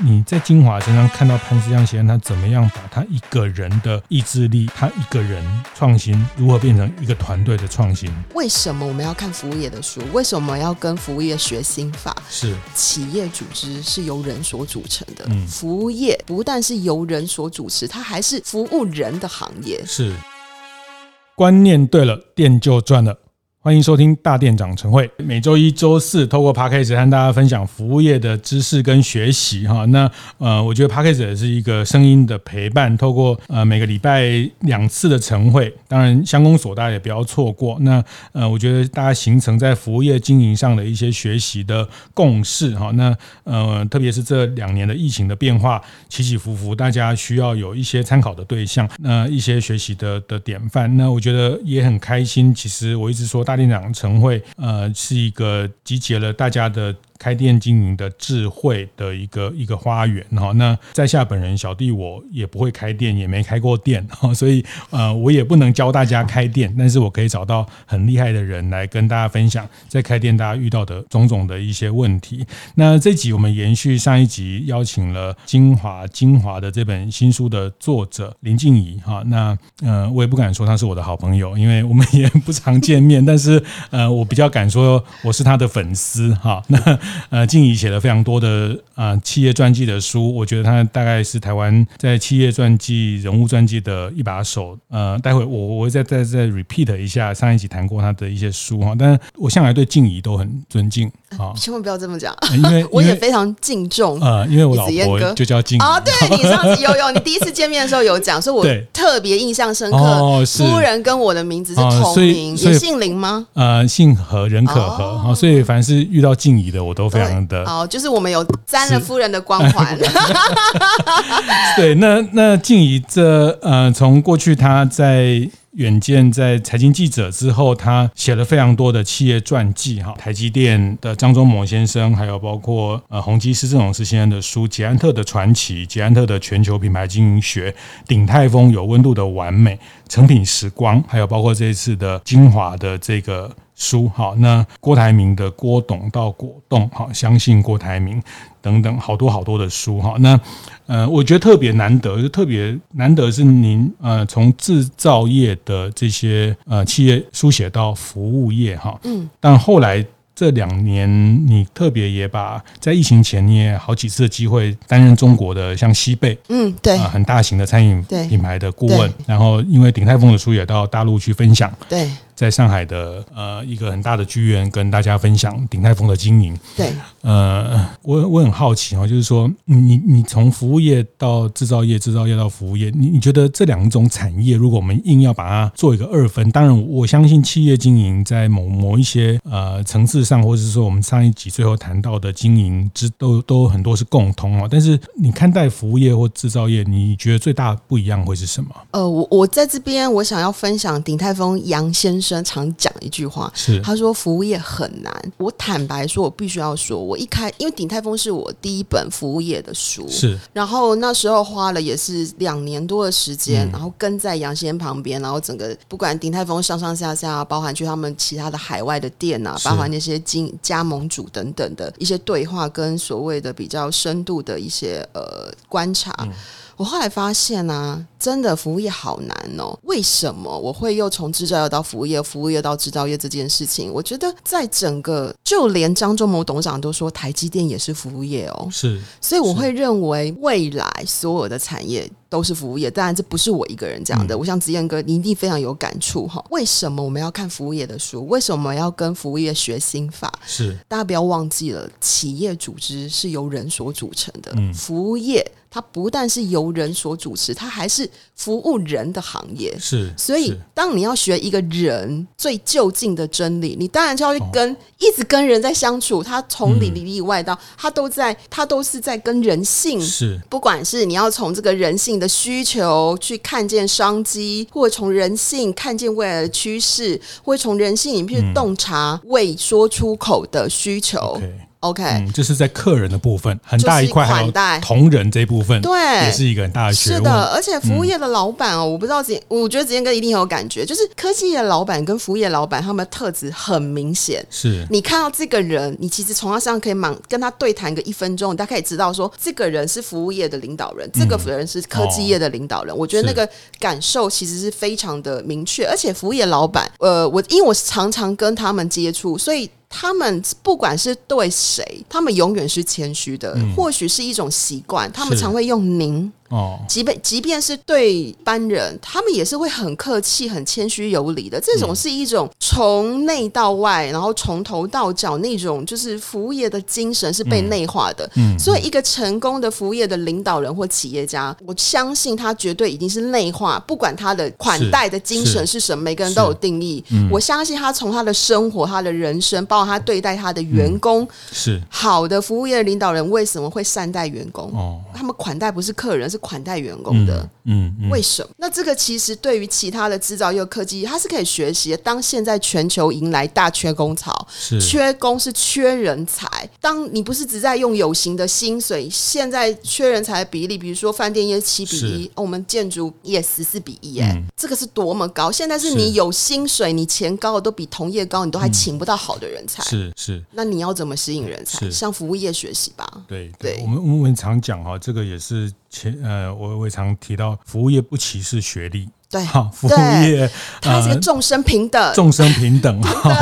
你在金华身上看到潘思江先生，他怎么样把他一个人的意志力，他一个人创新，如何变成一个团队的创新？为什么我们要看服务业的书？为什么要跟服务业学心法？是企业组织是由人所组成的，嗯，服务业不但是由人所主持，它还是服务人的行业。是，观念对了，店就赚了。欢迎收听大店长晨会，每周一、周四透过 Podcast 和大家分享服务业的知识跟学习哈。那呃，我觉得 Podcast 也是一个声音的陪伴，透过呃每个礼拜两次的晨会，当然相公所大家也不要错过。那呃，我觉得大家形成在服务业经营上的一些学习的共识哈。那呃，特别是这两年的疫情的变化起起伏伏，大家需要有一些参考的对象，那一些学习的的典范。那我觉得也很开心。其实我一直说大。店长晨会，呃，是一个集结了大家的。开店经营的智慧的一个一个花园哈，那在下本人小弟我也不会开店，也没开过店哈，所以呃我也不能教大家开店，但是我可以找到很厉害的人来跟大家分享在开店大家遇到的种种的一些问题。那这集我们延续上一集，邀请了精华精华的这本新书的作者林静怡哈，那呃我也不敢说他是我的好朋友，因为我们也不常见面，但是呃我比较敢说我是他的粉丝哈那。呃，静怡写了非常多的啊、呃、企业传记的书，我觉得他大概是台湾在企业传记、人物传记的一把手。呃，待会我我会再再再 repeat 一下上一集谈过他的一些书哈，但是我向来对静怡都很尊敬啊，千万不要这么讲，因为 我也非常敬重。呃，因为我老婆就叫静怡啊，对 你上次有有你第一次见面的时候有讲，说我特别印象深刻。哦，夫人跟我的名字是同名，也姓林吗？呃，姓何，人可和，哦，所以凡是遇到静怡的，我都非常的好，就是我们有沾了夫人的光环。对，那那静怡这呃，从过去他在远见在财经记者之后，他写了非常多的企业传记哈，台积电的张忠谋先生，还有包括呃宏基施正荣先生的书，捷安特的传奇，捷安特的全球品牌经营学，鼎泰丰有温度的完美，成品时光，还有包括这一次的精华的这个。书好，那郭台铭的郭董到果冻好，相信郭台铭等等好多好多的书哈，那呃，我觉得特别难得，就特别难得是您呃从制造业的这些呃企业书写到服务业哈，嗯，但后来这两年你特别也把在疫情前你也好几次的机会担任中国的像西贝嗯对。很大型的餐饮品牌的顾问，然后因为鼎泰丰的书也到大陆去分享对。在上海的呃一个很大的剧院跟大家分享鼎泰丰的经营。对，呃，我我很好奇哦，就是说你你从服务业到制造业，制造业到服务业，你你觉得这两种产业，如果我们硬要把它做一个二分，当然我相信企业经营在某某一些呃层次上，或者是说我们上一集最后谈到的经营之都都很多是共通啊。但是你看待服务业或制造业，你觉得最大不一样会是什么？呃，我我在这边我想要分享鼎泰丰杨先生。常讲一句话，是他说服务业很难。我坦白说，我必须要说，我一开因为鼎泰丰是我第一本服务业的书，是。然后那时候花了也是两年多的时间，嗯、然后跟在杨先生旁边，然后整个不管鼎泰丰上上下下，包含去他们其他的海外的店啊，包含那些经加盟主等等的一些对话，跟所谓的比较深度的一些呃观察。嗯我后来发现呢、啊，真的服务业好难哦。为什么我会又从制造业到服务业，服务业到制造业这件事情？我觉得在整个，就连张忠谋董事长都说，台积电也是服务业哦。是，所以我会认为未来所有的产业都是服务业。当然，这不是我一个人讲的。嗯、我想子燕哥，你一定非常有感触哈。为什么我们要看服务业的书？为什么要跟服务业学心法？是，大家不要忘记了，企业组织是由人所组成的。嗯，服务业。它不但是由人所主持，它还是服务人的行业。是，所以当你要学一个人最就近的真理，你当然就要去跟、哦、一直跟人在相处。他从里里里外到，他都在，他都是在跟人性。是，不管是你要从这个人性的需求去看见商机，或者从人性看见未来的趋势，或者从人性里面去洞察未说出口的需求。嗯 okay OK，嗯，就是在客人的部分很大一块，还有同仁这一部分，对，也是一个很大的学问。是的，而且服务业的老板哦，嗯、我不知道子，我觉得子健哥一定很有感觉，就是科技业老板跟服务业老板他们的特质很明显。是你看到这个人，你其实从他身上可以满跟他对谈个一分钟，你大概可以知道说，这个人是服务业的领导人，嗯、这个人是科技业的领导人。哦、我觉得那个感受其实是非常的明确，而且服务业老板，呃，我因为我常常跟他们接触，所以。他们不管是对谁，他们永远是谦虚的，嗯、或许是一种习惯，他们常会用您。哦，即便即便是对一般人，他们也是会很客气、很谦虚有礼的。这种是一种从内到外，然后从头到脚那种就是服务业的精神是被内化的。嗯，嗯，所以一个成功的服务业的领导人或企业家，我相信他绝对已经是内化，不管他的款待的精神是什么，每个人都有定义。嗯，我相信他从他的生活、他的人生，包括他对待他的员工，嗯、是好的服务业的领导人为什么会善待员工？哦，他们款待不是客人，是款待员工的，嗯，嗯，嗯，为什么？那这个其实对于其他的制造业科技，它是可以学习的。当现在全球迎来大缺工潮，缺工是缺人才。当你不是只在用有形的薪水，现在缺人才的比例，比如说饭店业七比一，我们建筑业十四比一，哎，这个是多么高！现在是你有薪水，你钱高的都比同业高，你都还请不到好的人才，是是。那你要怎么吸引人才？向服务业学习吧。对对，我们我们常讲哈，这个也是。前呃，我我常提到，服务业不歧视学历。对，好，服务业它是个众生平等，众生平等。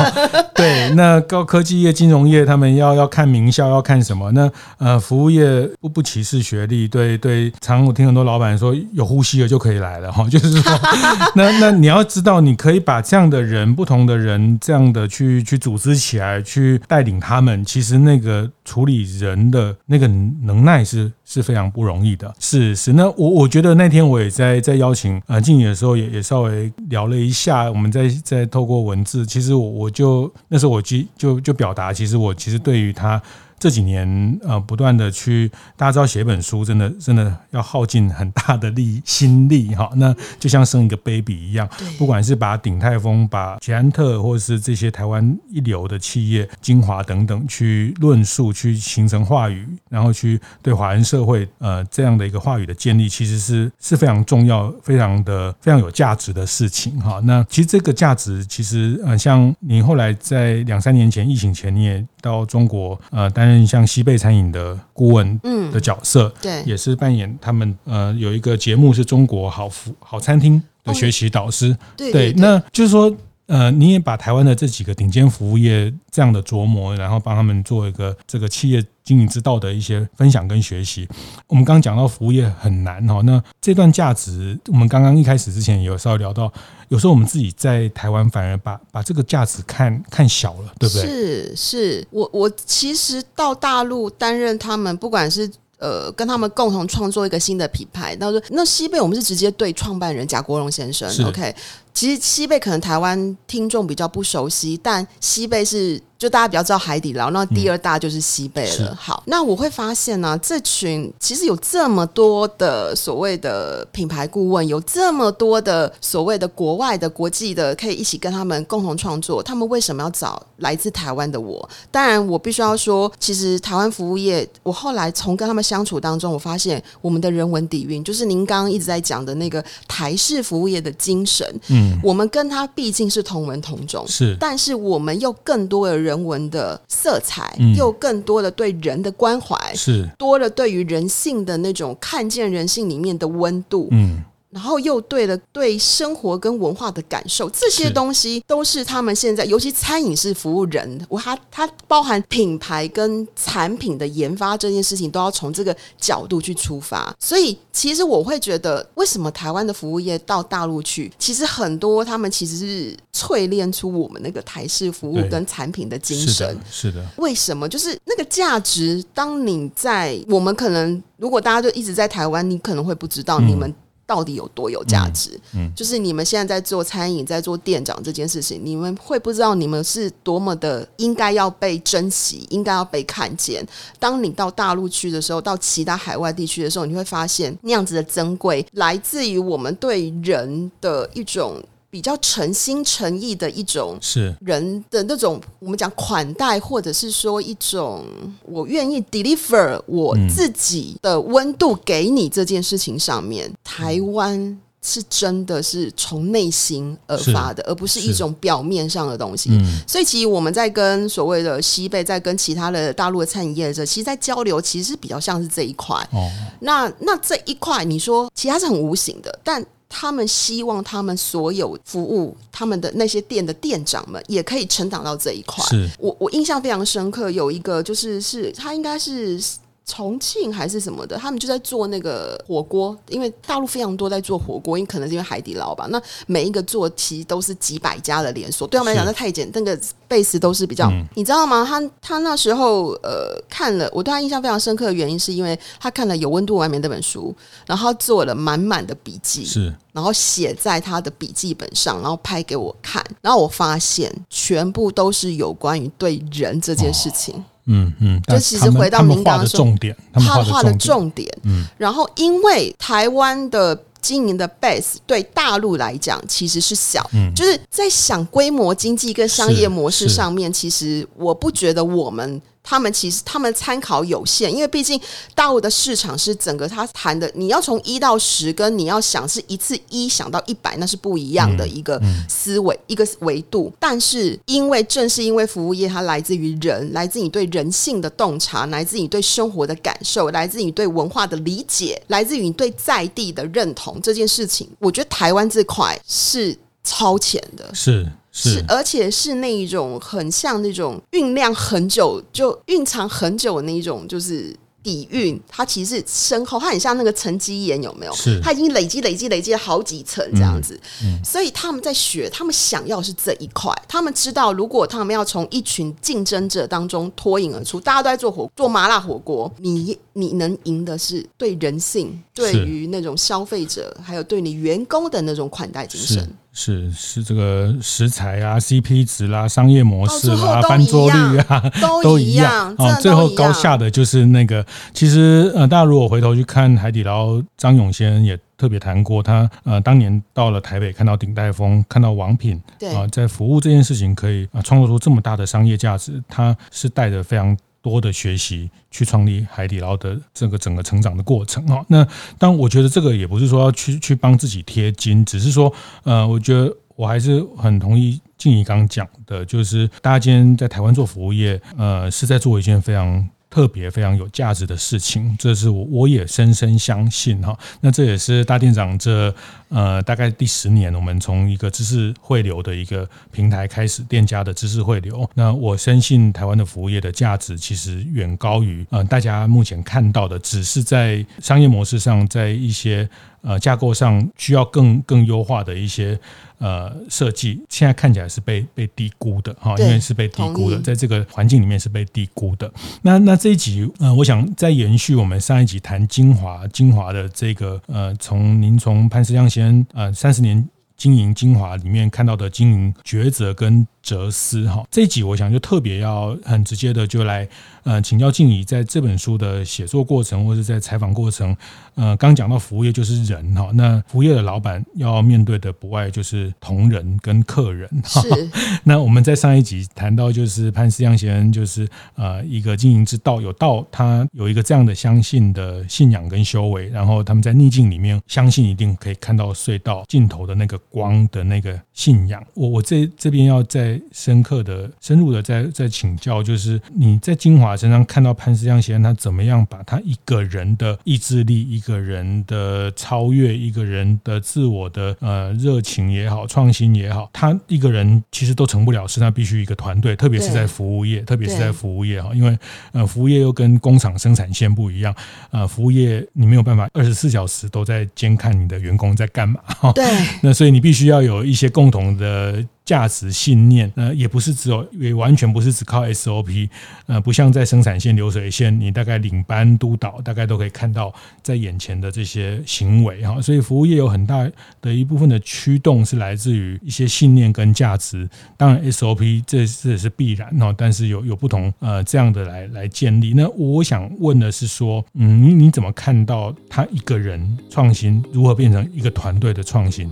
对，那高科技业、金融业，他们要要看名校，要看什么？那呃，服务业不不歧视学历。对对，常我听很多老板说，有呼吸了就可以来了哈，就是说，那那你要知道，你可以把这样的人、不同的人，这样的去去组织起来，去带领他们，其实那个处理人的那个能耐是是非常不容易的。是是，那我我觉得那天我也在在邀请呃静的时候也也稍微聊了一下，我们在在透过文字，其实我我就那时候我就就就表达，其实我其实对于他。这几年，呃，不断的去，大家知道写本书，真的真的要耗尽很大的力心力哈。那就像生一个 baby 一样，不管是把鼎泰丰、把捷安特，或者是这些台湾一流的企业、精华等等，去论述、去形成话语，然后去对华人社会，呃，这样的一个话语的建立，其实是是非常重要、非常的非常有价值的事情哈。那其实这个价值，其实呃，像你后来在两三年前疫情前，你也到中国，呃，担任像西贝餐饮的顾问，嗯，的角色，对，也是扮演他们，呃，有一个节目是中国好服好餐厅的学习导师，对，对，那就是说。呃，你也把台湾的这几个顶尖服务业这样的琢磨，然后帮他们做一个这个企业经营之道的一些分享跟学习。我们刚刚讲到服务业很难哈，那这段价值，我们刚刚一开始之前有稍微聊到，有时候我们自己在台湾反而把把这个价值看看小了，对不对？是是，我我其实到大陆担任他们，不管是呃跟他们共同创作一个新的品牌，那说那西贝我们是直接对创办人贾国荣先生，OK。其实西贝可能台湾听众比较不熟悉，但西贝是就大家比较知道海底捞，那第二大就是西贝了。嗯、好，那我会发现呢、啊，这群其实有这么多的所谓的品牌顾问，有这么多的所谓的国外的国际的，可以一起跟他们共同创作。他们为什么要找来自台湾的我？当然，我必须要说，其实台湾服务业，我后来从跟他们相处当中，我发现我们的人文底蕴，就是您刚刚一直在讲的那个台式服务业的精神。嗯。我们跟他毕竟是同文同种，是，但是我们又更多的人文的色彩，嗯、又更多的对人的关怀，是。多了对于人性的那种看见人性里面的温度，嗯。然后又对了，对生活跟文化的感受，这些东西都是他们现在，尤其餐饮是服务人，我它它包含品牌跟产品的研发这件事情，都要从这个角度去出发。所以，其实我会觉得，为什么台湾的服务业到大陆去，其实很多他们其实是淬炼出我们那个台式服务跟产品的精神。是的，是的。为什么？就是那个价值，当你在我们可能，如果大家就一直在台湾，你可能会不知道你们。到底有多有价值？嗯，嗯，就是你们现在在做餐饮，在做店长这件事情，你们会不知道你们是多么的应该要被珍惜，应该要被看见。当你到大陆去的时候，到其他海外地区的时候，你会发现那样子的珍贵，来自于我们对人的一种比较诚心诚意的一种是人的那种，我们讲款待，或者是说一种我愿意 deliver 我自己的温度给你这件事情上面，台湾。是真的是从内心而发的，而不是一种表面上的东西。嗯、所以，其实我们在跟所谓的西贝，在跟其他的大陆的餐饮业者，其实，在交流，其实比较像是这一块。哦，那那这一块，你说其他是很无形的，但他们希望他们所有服务他们的那些店的店长们，也可以成长到这一块。是我我印象非常深刻，有一个就是是他应该是。重庆还是什么的，他们就在做那个火锅，因为大陆非常多在做火锅，因为可能是因为海底捞吧。那每一个做其实都是几百家的连锁，对他们来讲那太简，那个 base 都是比较，嗯、你知道吗？他他那时候呃看了，我对他印象非常深刻的原因，是因为他看了《有温度外面》这本书，然后做了满满的笔记，是，然后写在他的笔记本上，然后拍给我看，然后我发现全部都是有关于对人这件事情。哦嗯嗯，就其实回到您刚刚说，重点，他画的重点，嗯，然后因为台湾的经营的 base 对大陆来讲其实是小，嗯，就是在想规模经济跟商业模式上面，其实我不觉得我们。他们其实他们参考有限，因为毕竟大陆的市场是整个他谈的，你要从一到十，跟你要想是一次一想到一百，那是不一样的一个思维、嗯嗯、一个维度。但是因为正是因为服务业它来自于人，来自你对人性的洞察，来自你对生活的感受，来自你对文化的理解，来自于你对在地的认同这件事情，我觉得台湾这块是超前的。是。是，而且是那一种很像那种酝酿很久，就蕴藏很久的那一种，就是。底蕴，它其实是深厚，它很像那个沉积岩，有没有？是，它已经累积、累积、累积了好几层这样子。嗯嗯、所以他们在学，他们想要是这一块。他们知道，如果他们要从一群竞争者当中脱颖而出，大家都在做火做麻辣火锅，你你能赢的是对人性，对于那种消费者，还有对你员工的那种款待精神。是是这个食材啊，CP 值啦，商业模式啦，翻桌率啊，都 一样。啊，最后高下的就是那个。其实呃，大家如果回头去看海底捞，张勇先生也特别谈过，他呃当年到了台北，看到鼎泰丰，看到王品，对啊，在服务这件事情可以啊创造出这么大的商业价值，他是带着非常。多的学习去创立海底捞的这个整个成长的过程啊，那当我觉得这个也不是说要去去帮自己贴金，只是说呃，我觉得我还是很同意静怡刚讲的，就是大家今天在台湾做服务业，呃，是在做一件非常。特别非常有价值的事情，这是我我也深深相信哈。那这也是大店长这呃大概第十年，我们从一个知识汇流的一个平台开始，店家的知识汇流。那我深信台湾的服务业的价值其实远高于呃大家目前看到的，只是在商业模式上，在一些呃架构上需要更更优化的一些。呃，设计现在看起来是被被低估的哈，因为是被低估的，在这个环境里面是被低估的。那那这一集，呃，我想再延续我们上一集谈精华精华的这个呃，从您从潘思亮先呃三十年经营精华里面看到的经营抉择跟哲思哈，这一集我想就特别要很直接的就来。呃，请教静怡，在这本书的写作过程，或者在采访过程，呃，刚讲到服务业就是人哈，那服务业的老板要面对的不外就是同仁跟客人哈。是。那我们在上一集谈到，就是潘思亮先生，就是呃一个经营之道，有道，他有一个这样的相信的信仰跟修为，然后他们在逆境里面相信一定可以看到隧道尽头的那个光的那个信仰。我我这这边要再深刻的、深入的在在请教，就是你在金华。身上看到潘思亮先生，他怎么样把他一个人的意志力、一个人的超越、一个人的自我的呃热情也好、创新也好，他一个人其实都成不了事，他必须一个团队，特别是在服务业，特别是在服务业哈，因为呃服务业又跟工厂生产线不一样，呃服务业你没有办法二十四小时都在监看你的员工在干嘛哈，对，那所以你必须要有一些共同的。价值信念，呃，也不是只有，也完全不是只靠 SOP，呃，不像在生产线流水线，你大概领班督导，大概都可以看到在眼前的这些行为哈。所以服务业有很大的一部分的驱动是来自于一些信念跟价值。当然 SOP 这这也是必然哈，但是有有不同呃这样的来来建立。那我想问的是说，嗯，你你怎么看到他一个人创新如何变成一个团队的创新？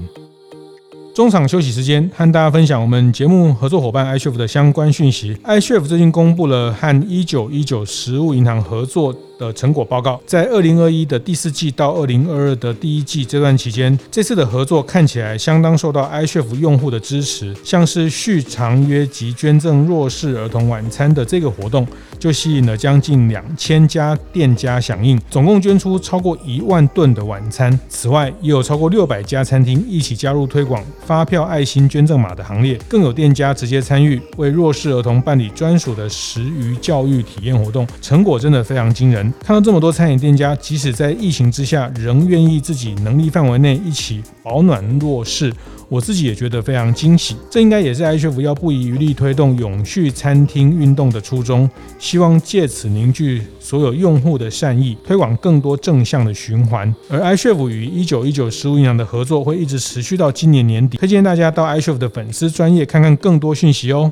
中场休息时间，和大家分享我们节目合作伙伴 iCHEF 的相关讯息。iCHEF 最近公布了和一九一九实物银行合作的成果报告，在二零二一的第四季到二零二二的第一季这段期间，这次的合作看起来相当受到 iCHEF 用户的支持。像是续长约及捐赠弱势儿童晚餐的这个活动，就吸引了将近两千家店家响应，总共捐出超过一万吨的晚餐。此外，也有超过六百家餐厅一起加入推广。发票爱心捐赠码的行列，更有店家直接参与为弱势儿童办理专属的食鱼教育体验活动，成果真的非常惊人。看到这么多餐饮店家，即使在疫情之下，仍愿意自己能力范围内一起保暖弱势。我自己也觉得非常惊喜，这应该也是 iCHEF 要不遗余力推动永续餐厅运动的初衷，希望借此凝聚所有用户的善意，推广更多正向的循环。而 iCHEF 与一九一九食物银行的合作会一直持续到今年年底，推荐大家到 iCHEF 的粉丝专业看看更多讯息哦。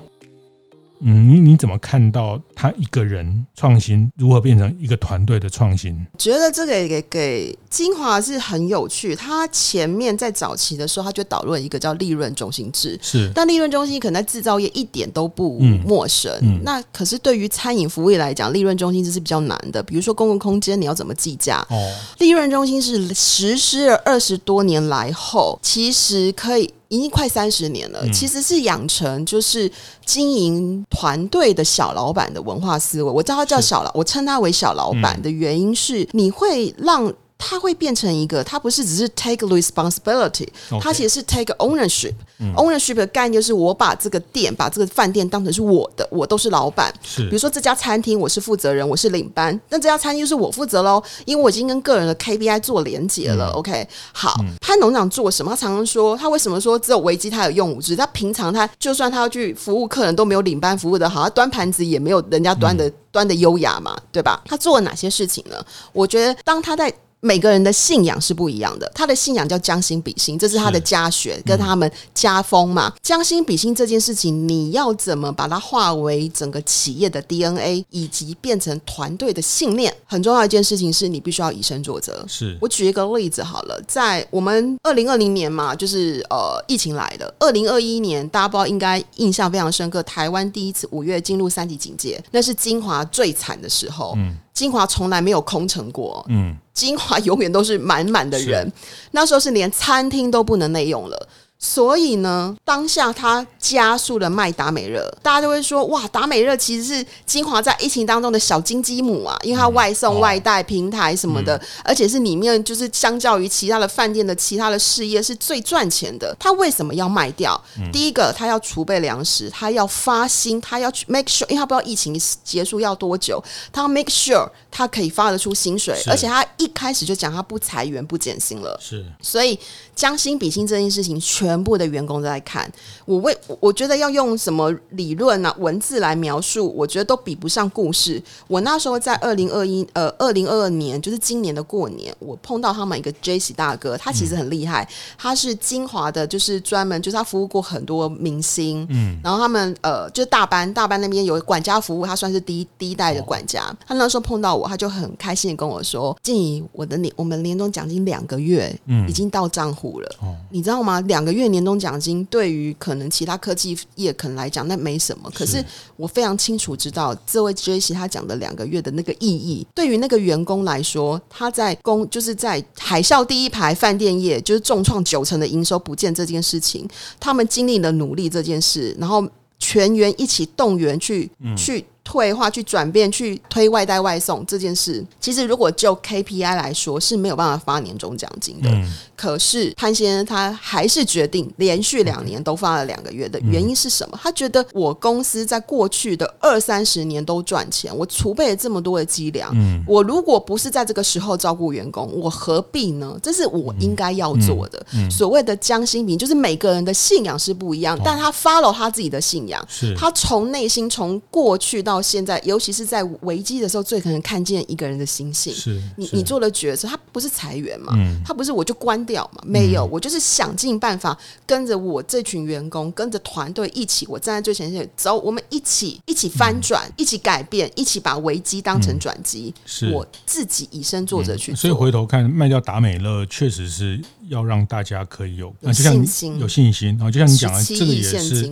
嗯，你你怎么看到他一个人创新如何变成一个团队的创新？觉得这个给给金华是很有趣。他前面在早期的时候，他就导入一个叫利润中心制，是。但利润中心可能在制造业一点都不陌生。嗯嗯、那可是对于餐饮服务业来讲，利润中心制是比较难的。比如说公共空间，你要怎么计价？哦，利润中心是实施了二十多年来后，其实可以。已经快三十年了，嗯、其实是养成就是经营团队的小老板的文化思维。我知道他叫小老，我称他为小老板的原因是，你会让。它会变成一个，它不是只是 take responsibility，它其实是 take ownership。ownership 的概念就是我把这个店、把这个饭店当成是我的，我都是老板。是，比如说这家餐厅，我是负责人，我是领班，那这家餐厅就是我负责喽，因为我已经跟个人的 KPI 做连结了。OK，好，潘农长做什么？他常常说，他为什么说只有危机他有用武之？他平常他就算他要去服务客人，都没有领班服务的好，他端盘子也没有人家端的端的优雅嘛，对吧？他做了哪些事情呢？我觉得当他在。每个人的信仰是不一样的，他的信仰叫将心比心，这是他的家学，跟他们家风嘛。将心比心这件事情，你要怎么把它化为整个企业的 DNA，以及变成团队的信念？很重要一件事情是你必须要以身作则。是我举一个例子好了，在我们二零二零年嘛，就是呃疫情来了，二零二一年大家不知道应该印象非常深刻，台湾第一次五月进入三级警戒，那是精华最惨的时候。嗯。精华从来没有空城过，嗯，金华永远都是满满的人，那时候是连餐厅都不能内用了。所以呢，当下他加速了卖达美乐，大家都会说哇，达美乐其实是精华在疫情当中的小金鸡母啊，因为它外送、外带平台什么的，嗯、而且是里面就是相较于其他的饭店的其他的事业是最赚钱的。他为什么要卖掉？嗯、第一个，他要储备粮食，他要发薪，他要去 make sure，因为他不知道疫情结束要多久，他要 make sure 他可以发得出薪水，而且他一开始就讲他不裁员、不减薪了。是，所以将心比心这件事情全。部的员工都在看我为，我觉得要用什么理论啊、文字来描述，我觉得都比不上故事。我那时候在二零二一呃二零二二年，就是今年的过年，我碰到他们一个 Jesse 大哥，他其实很厉害，他是金华的，就是专门就是他服务过很多明星，嗯，然后他们呃就大班大班那边有管家服务，他算是第一第一代的管家。他那时候碰到我，他就很开心的跟我说：“静怡，我的年我们年终奖金两个月，嗯，已经到账户了，哦，你知道吗？两个月。”年终奖金对于可能其他科技业可能来讲那没什么，可是我非常清楚知道这位 Jesse 他讲的两个月的那个意义，对于那个员工来说，他在工就是在海啸第一排饭店业就是重创九成的营收不见这件事情，他们经历了努力这件事，然后全员一起动员去、嗯、去。退化去转变去推外带外送这件事，其实如果就 KPI 来说是没有办法发年终奖金的。嗯、可是潘先生他还是决定连续两年都发了两个月的原因是什么？他觉得我公司在过去的二三十年都赚钱，我储备了这么多的积粮，嗯、我如果不是在这个时候照顾员工，我何必呢？这是我应该要做的。所谓的将心比，就是每个人的信仰是不一样，但他 follow 他自己的信仰，是他从内心从过去到到现在，尤其是在危机的时候，最可能看见一个人的心性。是，你你做了决策，他不是裁员嘛？嗯，他不是我就关掉嘛？没有，我就是想尽办法跟着我这群员工，跟着团队一起，我站在最前线，走，我们一起一起翻转，一起改变，一起把危机当成转机。是我自己以身作则去。所以回头看卖掉达美乐，确实是要让大家可以有信心，有信心。然后就像你讲的，这个也是。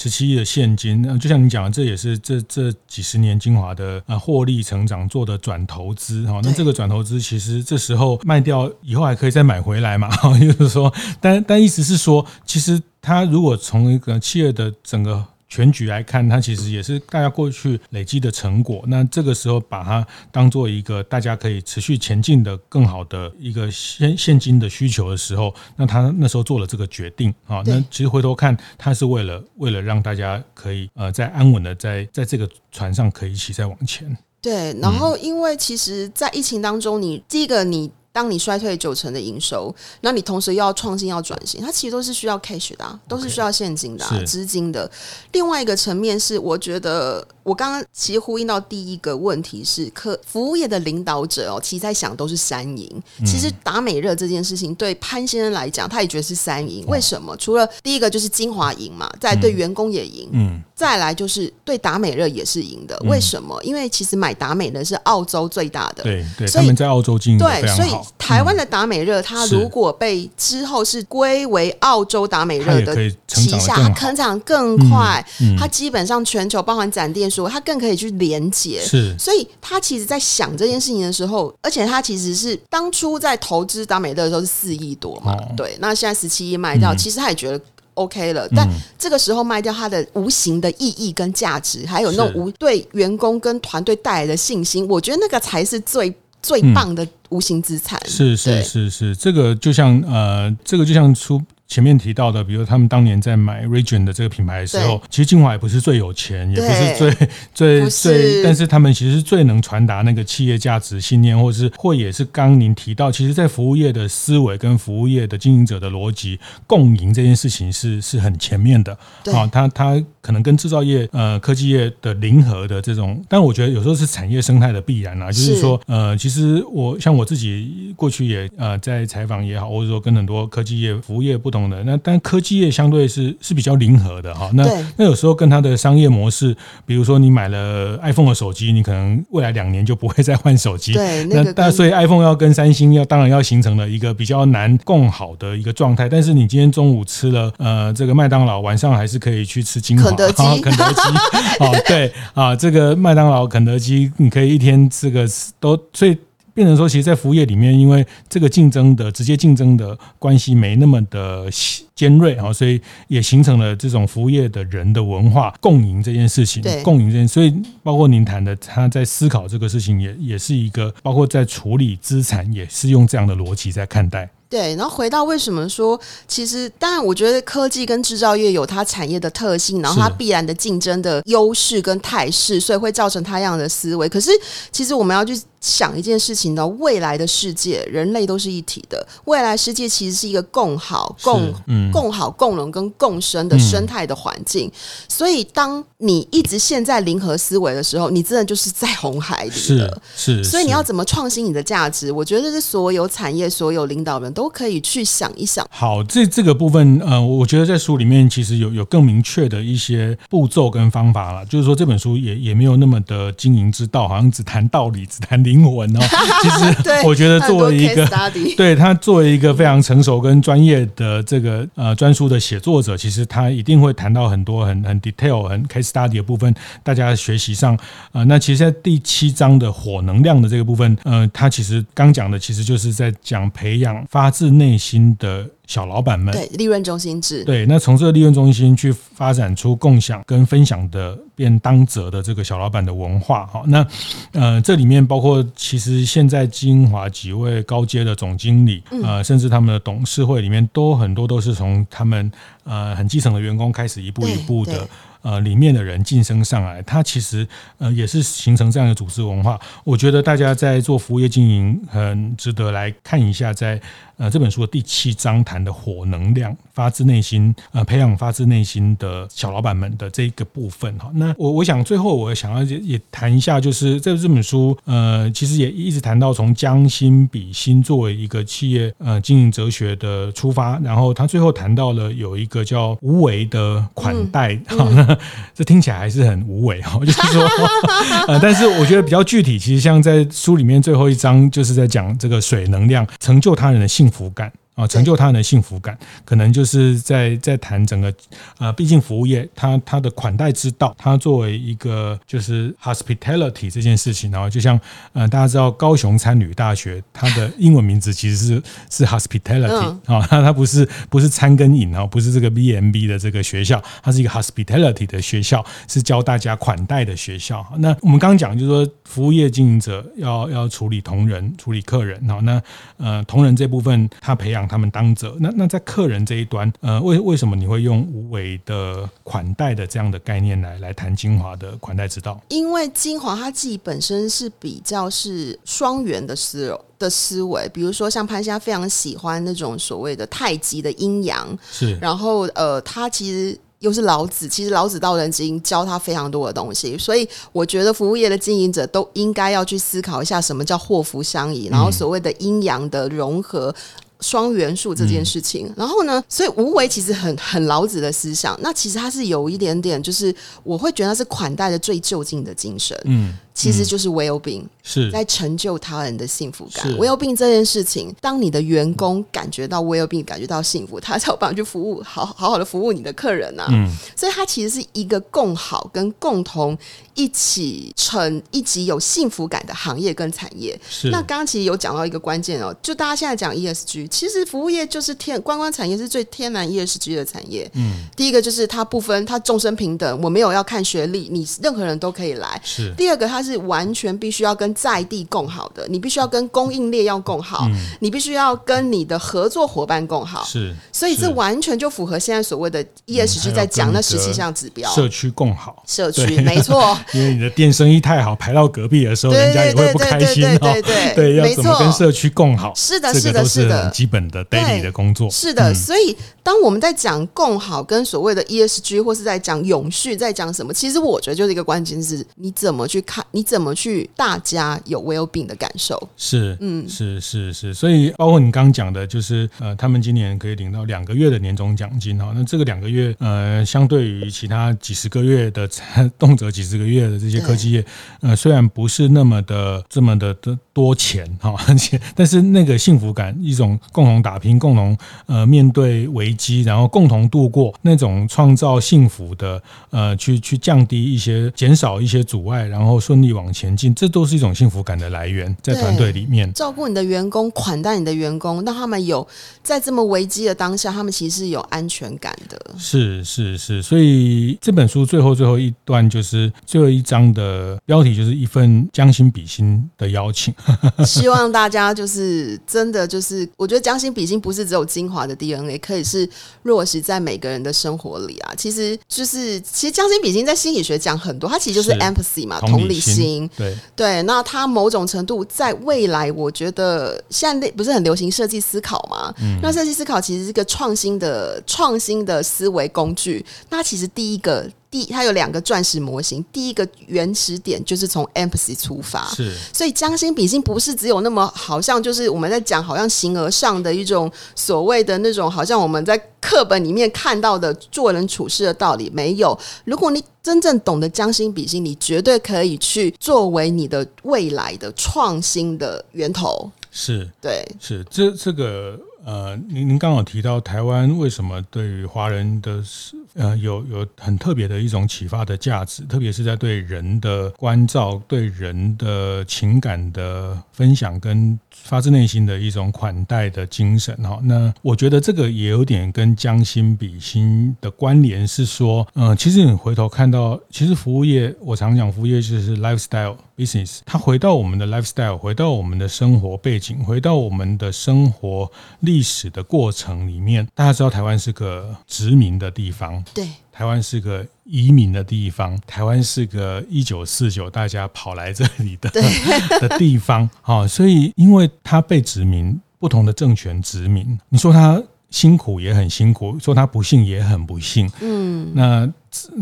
十七亿的现金，那就像你讲的，这也是这这几十年精华的啊获利成长做的转投资哈。那这个转投资其实这时候卖掉以后还可以再买回来嘛？就是说，但但意思是说，其实它如果从一个企业的整个。全局来看，它其实也是大家过去累积的成果。那这个时候把它当做一个大家可以持续前进的更好的一个现现金的需求的时候，那他那时候做了这个决定啊。那其实回头看，他是为了为了让大家可以呃在安稳的在在这个船上可以一起再往前。对，然后因为其实，在疫情当中，你第一个你。当你衰退九成的营收，那你同时又要创新、要转型，它其实都是需要 cash 的、啊，都是需要现金的、啊、资金的。另外一个层面是，我觉得。我刚刚其实呼应到第一个问题是，可服务业的领导者哦，其实在想都是三赢。其实达美乐这件事情对潘先生来讲，他也觉得是三赢。为什么？除了第一个就是精华赢嘛，再对员工也赢，嗯，再来就是对达美乐也是赢的。为什么？因为其实买达美乐是澳洲最大的，对对，他们在澳洲经营对，所以台湾的达美乐，它如果被之后是归为澳洲达美乐的旗下，它成长更快，它基本上全球包含展店。说它更可以去连接，是，所以他其实，在想这件事情的时候，而且他其实是当初在投资达美乐的时候是四亿多嘛，哦、对，那现在十七亿卖掉，嗯、其实他也觉得 OK 了，但这个时候卖掉它的无形的意义跟价值，还有那种无对员工跟团队带来的信心，我觉得那个才是最最棒的无形资产。嗯、是是是是，这个就像呃，这个就像出。前面提到的，比如他们当年在买 Region 的这个品牌的时候，其实精华也不是最有钱，也不是最最最，但是他们其实是最能传达那个企业价值信念，或是或也是刚您提到，其实，在服务业的思维跟服务业的经营者的逻辑共赢这件事情是是很前面的。啊，他他可能跟制造业呃科技业的零和的这种，但我觉得有时候是产业生态的必然啊，就是说呃，其实我像我自己过去也呃在采访也好，或者说跟很多科技业服务业不同。的那，但科技业相对是是比较灵活的哈。那那有时候跟它的商业模式，比如说你买了 iPhone 的手机，你可能未来两年就不会再换手机。对，那但所以 iPhone 要跟三星要当然要形成了一个比较难共好的一个状态。但是你今天中午吃了呃这个麦当劳，晚上还是可以去吃精华，肯德基，肯德基。哦，对啊，这个麦当劳、肯德基，你可以一天吃个都所以。变成说，其实，在服务业里面，因为这个竞争的直接竞争的关系没那么的尖锐啊，所以也形成了这种服务业的人的文化共赢这件事情。对，共赢这件，所以包括您谈的，他在思考这个事情，也也是一个，包括在处理资产，也是用这样的逻辑在看待。对，然后回到为什么说，其实当然，我觉得科技跟制造业有它产业的特性，然后它必然的竞争的优势跟态势，所以会造成它样的思维。可是，其实我们要去想一件事情呢，未来的世界，人类都是一体的，未来世界其实是一个共好、共、嗯、共好、共荣跟共生的生态的环境。嗯、所以，当你一直陷在零和思维的时候，你真的就是在红海里了。是，所以你要怎么创新你的价值？我觉得这是所有产业、所有领导人。都可以去想一想。好，这这个部分，呃，我觉得在书里面其实有有更明确的一些步骤跟方法了。就是说，这本书也也没有那么的经营之道，好像只谈道理，只谈灵魂哦。其实，我觉得作为一个 对他作为一个非常成熟跟专业的这个呃专书的写作者，其实他一定会谈到很多很很 detail、很 case study 的部分。大家学习上，呃，那其实，在第七章的火能量的这个部分，呃，他其实刚讲的其实就是在讲培养发。发自内心的小老板们，对利润中心制，对，那从这个利润中心去发展出共享跟分享的便当者的这个小老板的文化，哈，那呃，这里面包括其实现在精华几位高阶的总经理，呃，甚至他们的董事会里面都很多都是从他们呃很基层的员工开始一步一步的。呃里面的人晋升上来，它其实呃也是形成这样的组织文化。我觉得大家在做服务业经营，很值得来看一下，在呃这本书的第七章谈的火能量，发自内心呃培养发自内心的小老板们的这个部分哈。那我我想最后我想要也谈一下，就是这这本书呃其实也一直谈到从将心比心作为一个企业呃经营哲学的出发，然后他最后谈到了有一个叫无为的款待，哈、这听起来还是很无为哈，就是说，呃，但是我觉得比较具体，其实像在书里面最后一章就是在讲这个水能量成就他人的幸福感。啊，成就他人的幸福感，可能就是在在谈整个，呃，毕竟服务业，它它的款待之道，它作为一个就是 hospitality 这件事情，然后就像呃大家知道高雄餐旅大学，它的英文名字其实是是 hospitality 啊，它它不是不是餐跟饮啊，不是这个 B M B 的这个学校，它是一个 hospitality 的学校，是教大家款待的学校。那我们刚刚讲就是说，服务业经营者要要处理同仁，处理客人，好，那呃同仁这部分他培养。他们当责，那那在客人这一端，呃，为为什么你会用无为的款待的这样的概念来来谈精华的款待之道？因为精华它自己本身是比较是双元的思的思维，比如说像潘夏非常喜欢那种所谓的太极的阴阳，是，然后呃，他其实。又是老子，其实老子道人经教他非常多的东西，所以我觉得服务业的经营者都应该要去思考一下什么叫祸福相依，然后所谓的阴阳的融合。双元素这件事情，然后呢，所以无为其实很很老子的思想，那其实它是有一点点，就是我会觉得它是款待的最就近的精神，嗯。其实就是 well being，是在成就他人的幸福感。well being 这件事情，当你的员工感觉到 well being，感觉到幸福，他才有办法去服务，好好好的服务你的客人呐、啊。嗯，所以它其实是一个共好跟共同一起成一起有幸福感的行业跟产业。是。那刚刚其实有讲到一个关键哦，就大家现在讲 ESG，其实服务业就是天观光产业是最天然 ESG 的产业。嗯，第一个就是它不分，它众生平等，我没有要看学历，你任何人都可以来。是。第二个，它是。是完全必须要跟在地共好的，你必须要跟供应链要共好，嗯、你必须要跟你的合作伙伴共好。是，所以这完全就符合现在所谓的 ESG 在讲那十七项指标。社区共好，社区没错。因为你的店生意太好，排到隔壁的时候，人家也会不开心哦。对对对，对，要怎么跟社区共好？是的，是的，是的，基本的 daily 的工作。是的，所以当我们在讲共好跟所谓的 ESG，或是在讲永续，在讲什么？其实我觉得就是一个关键是，你怎么去看。你怎么去大家有 well-being 的感受？是，嗯，是是是，所以包括你刚刚讲的，就是呃，他们今年可以领到两个月的年终奖金哈。那这个两个月，呃，相对于其他几十个月的 动辄几十个月的这些科技业，呃，虽然不是那么的这么的的多钱哈，而且但是那个幸福感，一种共同打拼、共同呃面对危机，然后共同度过那种创造幸福的呃，去去降低一些、减少一些阻碍，然后顺利。往前进，这都是一种幸福感的来源，在团队里面照顾你的员工，款待你的员工，让他们有在这么危机的当下，他们其实是有安全感的。是是是，所以这本书最后最后一段就是最后一章的标题，就是一份将心比心的邀请。希望大家就是真的就是，我觉得将心比心不是只有精华的 DNA，可以是落实在每个人的生活里啊。其实就是，其实将心比心在心理学讲很多，它其实就是 empathy 嘛，同理心。对对，那它某种程度在未来，我觉得现在不是很流行设计思考吗？嗯，那设计思考其实是一个创新的创新的思维工具。那其实第一个。第，它有两个钻石模型。第一个原始点就是从 empathy 出发，是，所以将心比心不是只有那么好像就是我们在讲好像形而上的一种所谓的那种好像我们在课本里面看到的做人处事的道理没有。如果你真正懂得将心比心，你绝对可以去作为你的未来的创新的源头。是，对，是这这个。呃，您您刚好提到台湾为什么对于华人的是呃有有很特别的一种启发的价值，特别是在对人的关照、对人的情感的分享跟发自内心的一种款待的精神哈。那我觉得这个也有点跟将心比心的关联，是说，嗯，其实你回头看到，其实服务业，我常讲服务业就是 lifestyle business，它回到我们的 lifestyle，回到我们的生活背景，回到我们的生活历史的过程里面，大家知道台湾是个殖民的地方，对。台湾是个移民的地方，台湾是个一九四九大家跑来这里的 的地方，哈，所以因为它被殖民，不同的政权殖民，你说他辛苦也很辛苦，说他不幸也很不幸，嗯，那。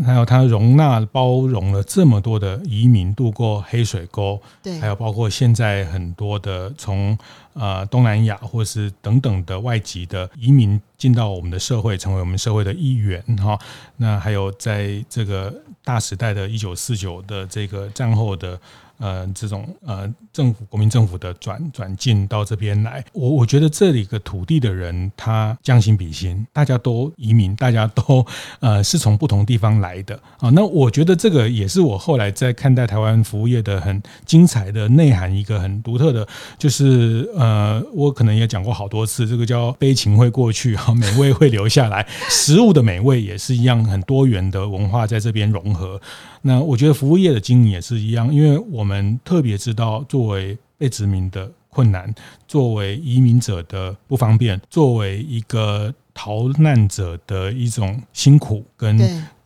还有他容纳包容了这么多的移民渡过黑水沟，对，还有包括现在很多的从呃东南亚或是等等的外籍的移民进到我们的社会，成为我们社会的一员哈。那还有在这个大时代的一九四九的这个战后的。呃，这种呃政府国民政府的转转进到这边来，我我觉得这里个土地的人他将心比心，大家都移民，大家都 呃是从不同地方来的啊。那我觉得这个也是我后来在看待台湾服务业的很精彩的内涵，一个很独特的，就是呃，我可能也讲过好多次，这个叫悲情会过去，哈，美味会留下来，食物的美味也是一样，很多元的文化在这边融合。那我觉得服务业的经营也是一样，因为我们特别知道作为被殖民的困难，作为移民者的不方便，作为一个逃难者的一种辛苦跟。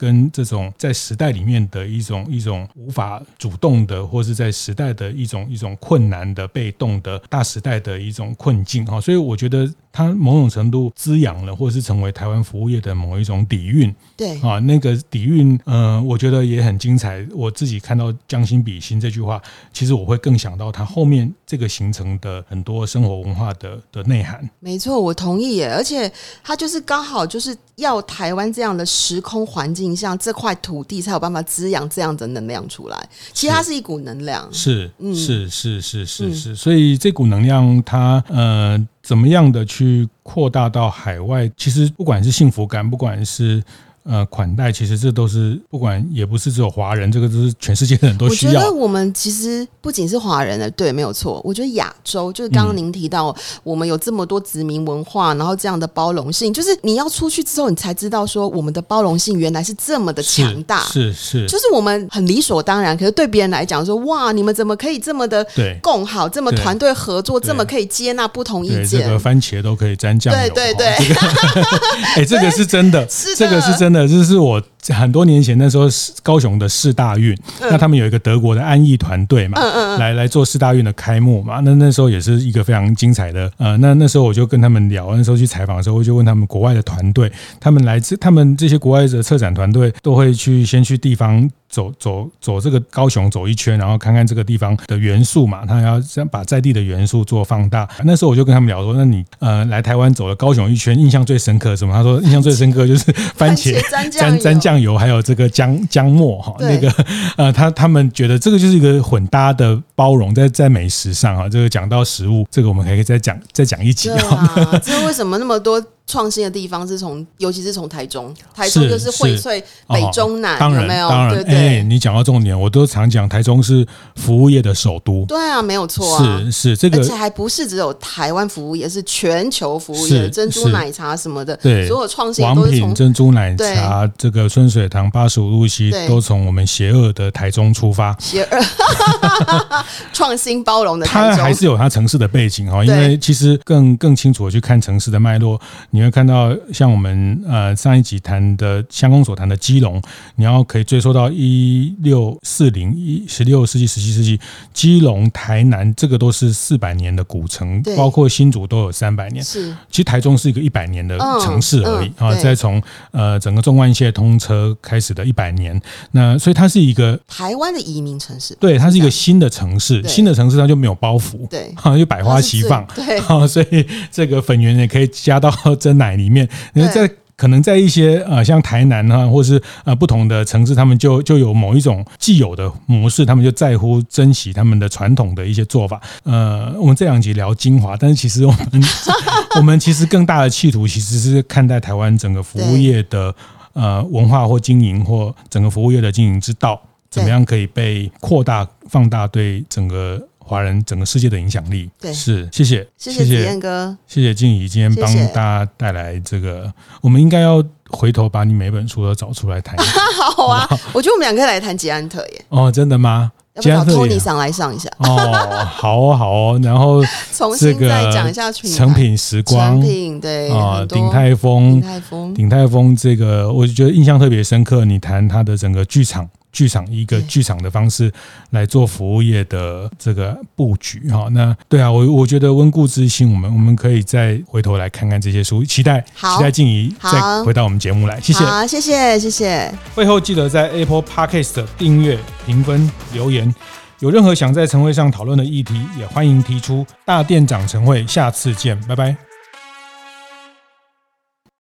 跟这种在时代里面的一种一种无法主动的，或是在时代的一种一种困难的被动的大时代的一种困境哈，所以我觉得它某种程度滋养了，或是成为台湾服务业的某一种底蕴。对啊，那个底蕴，嗯，我觉得也很精彩。我自己看到“将心比心”这句话，其实我会更想到它后面这个形成的很多生活文化的的内涵。没错，我同意耶，而且它就是刚好就是要台湾这样的时空环境。像这块土地才有办法滋养这样的能量出来，其实它是一股能量，是是是是是是，所以这股能量它呃怎么样的去扩大到海外？其实不管是幸福感，不管是。呃，款待其实这都是不管，也不是只有华人，这个都是全世界的人都需要。我觉得我们其实不仅是华人的，对，没有错。我觉得亚洲就是刚刚您提到，我们有这么多殖民文化，然后这样的包容性，就是你要出去之后，你才知道说我们的包容性原来是这么的强大。是是，是，就是我们很理所当然，可是对别人来讲说，哇，你们怎么可以这么的共好，这么团队合作，这么可以接纳不同意见？这个番茄都可以沾酱油。对对对，哎，这个是真的，是这个是真的，这是我。很多年前，那时候高雄的四大运，那他们有一个德国的安逸团队嘛，来来做四大运的开幕嘛。那那时候也是一个非常精彩的。呃，那那时候我就跟他们聊，那时候去采访的时候，我就问他们国外的团队，他们来自他们这些国外的策展团队都会去先去地方。走走走，这个高雄走一圈，然后看看这个地方的元素嘛。他要先把在地的元素做放大。那时候我就跟他们聊说：“那你呃来台湾走了高雄一圈，印象最深刻什么？”他说：“印象最深刻就是 番茄沾沾酱油，还有这个姜姜末哈。那个呃，他他们觉得这个就是一个混搭的包容，在在美食上啊。这个讲到食物，这个我们可以再讲再讲一集啊。这为什么那么多？创新的地方是从，尤其是从台中，台中就是荟萃北中南，当然，有没有？当然，哎，你讲到重点，我都常讲，台中是服务业的首都。对啊，没有错啊，是是这个，而且还不是只有台湾服务业，是全球服务业，珍珠奶茶什么的，对，所有创新都是从珍珠奶茶，这个春水堂八十五路西都从我们邪恶的台中出发，邪恶，创新包容的台中，它还是有它城市的背景哈，因为其实更更清楚的去看城市的脉络，你。会看到像我们呃上一集谈的乡公所谈的基隆，你要可以追溯到一六四零一十六世纪、十七世纪，基隆、台南这个都是四百年的古城，包括新竹都有三百年。是，其实台中是一个一百年的城市而已啊。再从呃整个纵贯线通车开始的一百年，那所以它是一个台湾的移民城市。对，它是一个新的城市，新的城市它就没有包袱，对，哈，就百花齐放，对，所以这个粉圆也可以加到这。奶里面，因为在可能在一些呃像台南啊，或是呃不同的城市，他们就就有某一种既有的模式，他们就在乎珍惜他们的传统的一些做法。呃，我们这两集聊精华，但是其实我们 我们其实更大的企图，其实是看待台湾整个服务业的呃文化或经营，或整个服务业的经营之道，怎么样可以被扩大放大，对整个。华人整个世界的影响力，对，是谢谢谢谢子彦哥，谢谢静怡今天帮大家带来这个，我们应该要回头把你每本书都找出来谈。好啊，我觉得我们两个可以来谈捷安特耶。哦，真的吗？要不要找 Tony 上来上一下？哦，好哦，好哦。然后 重新再讲一下成品时光，成品对啊，鼎泰丰，鼎泰丰，鼎泰丰这个我觉得印象特别深刻。你谈他的整个剧场。剧场一个剧场的方式来做服务业的这个布局哈，那对啊，我我觉得温故知新，我们我们可以再回头来看看这些书，期待期待静怡再回到我们节目来，谢谢，好，谢谢，谢谢。会后记得在 Apple Podcast 订阅、评分、留言，有任何想在晨会上讨论的议题，也欢迎提出。大店长晨会，下次见，拜拜。